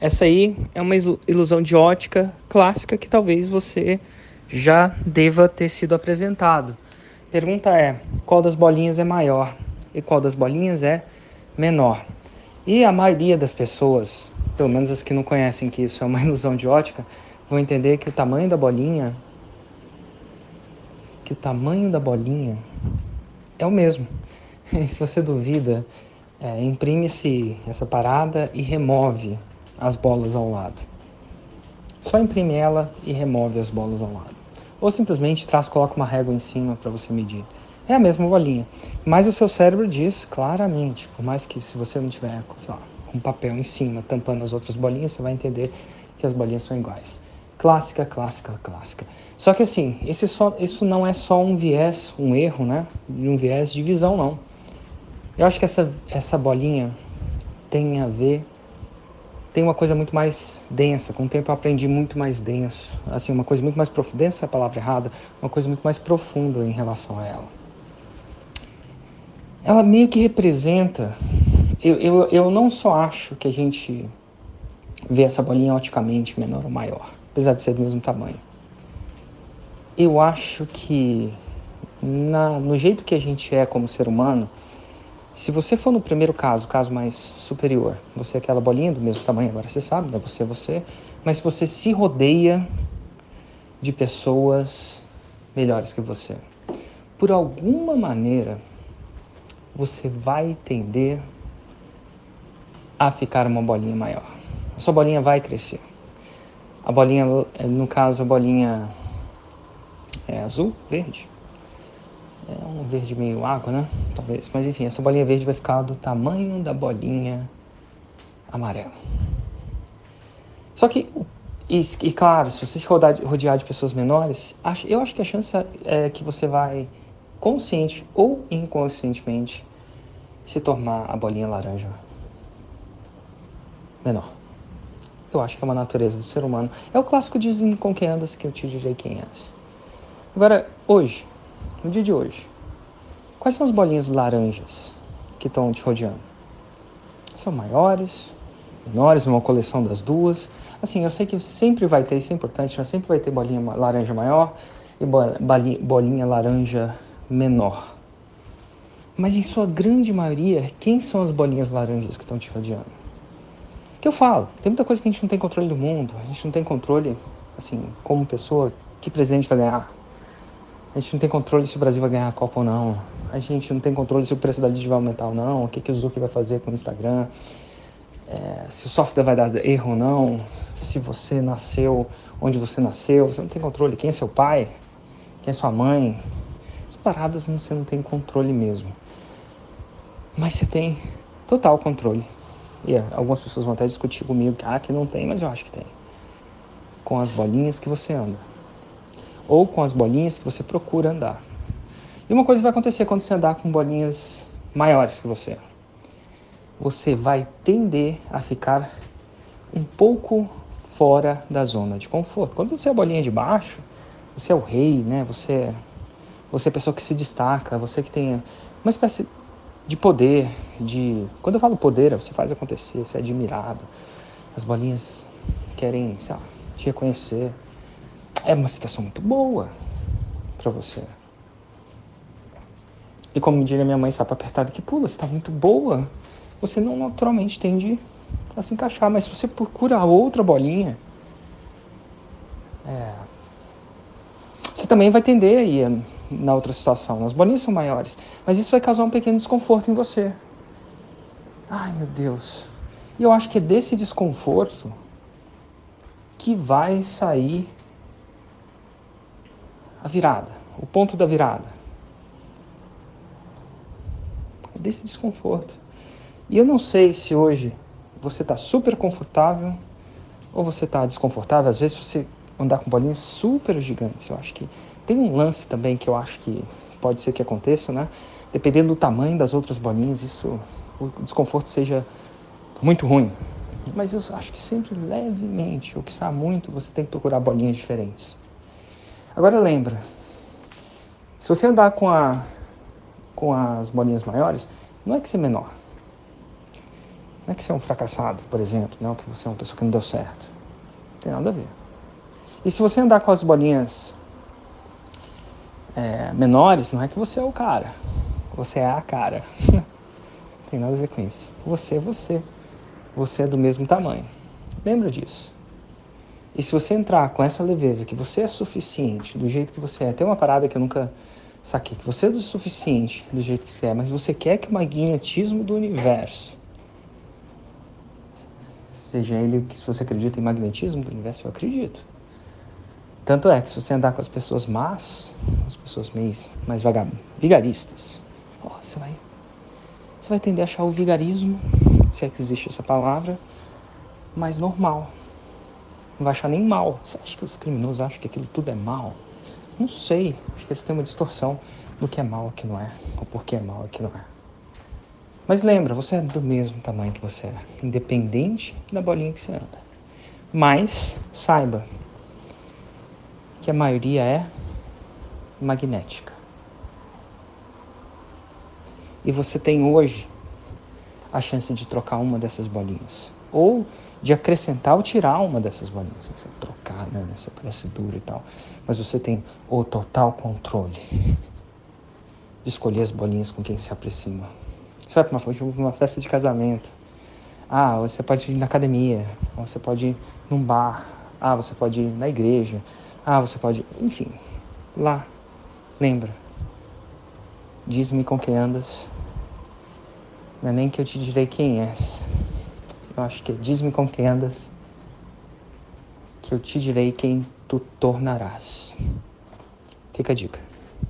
Essa aí é uma ilusão de ótica clássica que talvez você já deva ter sido apresentado. Pergunta é: qual das bolinhas é maior e qual das bolinhas é menor? E a maioria das pessoas, pelo menos as que não conhecem que isso é uma ilusão de ótica, vão entender que o tamanho da bolinha que o tamanho da bolinha é o mesmo. Se você duvida, é, imprime-se essa parada e remove as bolas ao lado. Só imprime ela e remove as bolas ao lado. Ou simplesmente traz, coloca uma régua em cima para você medir. É a mesma bolinha. Mas o seu cérebro diz claramente, por mais que se você não tiver lá, com papel em cima tampando as outras bolinhas, você vai entender que as bolinhas são iguais. Clássica, clássica, clássica. Só que assim, esse só, isso não é só um viés, um erro, né? Um viés de visão, não. Eu acho que essa, essa bolinha tem a ver tem uma coisa muito mais densa. Com o tempo eu aprendi muito mais denso. Assim, uma coisa muito mais profunda. Denso é a palavra errada. Uma coisa muito mais profunda em relação a ela. Ela meio que representa. Eu, eu, eu não só acho que a gente vê essa bolinha oticamente menor ou maior, apesar de ser do mesmo tamanho. Eu acho que na, no jeito que a gente é como ser humano, se você for no primeiro caso, o caso mais superior, você é aquela bolinha do mesmo tamanho, agora você sabe, né? Você é você. Mas se você se rodeia de pessoas melhores que você, por alguma maneira, você vai tender a ficar uma bolinha maior. A sua bolinha vai crescer. A bolinha, no caso, a bolinha é azul, verde. É um verde meio água, né? Talvez. Mas enfim, essa bolinha verde vai ficar do tamanho da bolinha amarela. Só que, e, e claro, se você se rodar, rodear de pessoas menores, eu acho que a chance é que você vai, consciente ou inconscientemente, se tornar a bolinha laranja menor. Eu acho que é uma natureza do ser humano. É o clássico dizem com quem andas que eu te direi quem és. Agora, hoje, no dia de hoje, quais são as bolinhas laranjas que estão te rodeando? São maiores, menores, uma coleção das duas. Assim, eu sei que sempre vai ter, isso é importante, mas sempre vai ter bolinha laranja maior e bolinha laranja menor. Mas em sua grande maioria, quem são as bolinhas laranjas que estão te rodeando? que eu falo, tem muita coisa que a gente não tem controle do mundo, a gente não tem controle, assim, como pessoa, que presidente vai ganhar, a gente não tem controle se o Brasil vai ganhar a Copa ou não. A gente não tem controle se o preço da lead vai aumentar ou não. O que, que o Zuki vai fazer com o Instagram. É, se o software vai dar erro ou não. Se você nasceu onde você nasceu. Você não tem controle. Quem é seu pai? Quem é sua mãe? As paradas você não tem controle mesmo. Mas você tem total controle. E é, algumas pessoas vão até discutir comigo que, ah, que não tem, mas eu acho que tem. Com as bolinhas que você anda ou com as bolinhas que você procura andar. E uma coisa vai acontecer quando você andar com bolinhas maiores que você. Você vai tender a ficar um pouco fora da zona de conforto. Quando você é a bolinha de baixo, você é o rei, né? Você, você é a pessoa que se destaca, você que tem uma espécie de poder, de... Quando eu falo poder, você faz acontecer, você é admirado. As bolinhas querem, sei lá, te reconhecer é uma situação muito boa para você. E como diria minha mãe, sapo apertado que pula, está muito boa. Você não naturalmente tende a se encaixar, mas se você procura outra bolinha, é, você também vai tender a ir na outra situação. As bolinhas são maiores, mas isso vai causar um pequeno desconforto em você. Ai meu Deus. E eu acho que é desse desconforto que vai sair a virada, o ponto da virada. É desse desconforto. E eu não sei se hoje você está super confortável ou você está desconfortável. Às vezes você andar com bolinhas super gigantes. Eu acho que tem um lance também que eu acho que pode ser que aconteça, né? Dependendo do tamanho das outras bolinhas, isso o desconforto seja muito ruim. Mas eu acho que sempre levemente, ou que está muito, você tem que procurar bolinhas diferentes. Agora lembra, se você andar com, a, com as bolinhas maiores, não é que você é menor. Não é que você é um fracassado, por exemplo, não que você é uma pessoa que não deu certo. Não tem nada a ver. E se você andar com as bolinhas é, menores, não é que você é o cara. Você é a cara. não tem nada a ver com isso. Você é você. Você é do mesmo tamanho. Lembra disso. E se você entrar com essa leveza, que você é suficiente do jeito que você é, tem uma parada que eu nunca saquei, que você é do suficiente do jeito que você é, mas você quer que o magnetismo do universo seja ele que se você acredita em magnetismo do universo, eu acredito. Tanto é que se você andar com as pessoas más, as pessoas mais, mais vigaristas, ó, você vai você vai tender a achar o vigarismo, se é que existe essa palavra, mais normal. Não vai achar nem mal. Você acha que os criminosos acham que aquilo tudo é mal? Não sei. Acho que eles têm uma distorção do que é mal, o que não é, ou por que é mal, o que não é. Mas lembra, você é do mesmo tamanho que você é, independente da bolinha que você anda. Mas saiba que a maioria é magnética. E você tem hoje a chance de trocar uma dessas bolinhas. Ou de acrescentar ou tirar uma dessas bolinhas. Você trocar, né? Essa parece dura e tal. Mas você tem o total controle de escolher as bolinhas com quem se aproxima. Você vai para uma, uma festa de casamento. Ah, você pode ir na academia. Ou você pode ir num bar. Ah, você pode ir na igreja. Ah, você pode. Enfim, lá. Lembra. Diz-me com quem andas. Não é nem que eu te direi quem és. Eu acho que é diz-me com quem andas, que eu te direi quem tu tornarás. Fica a dica.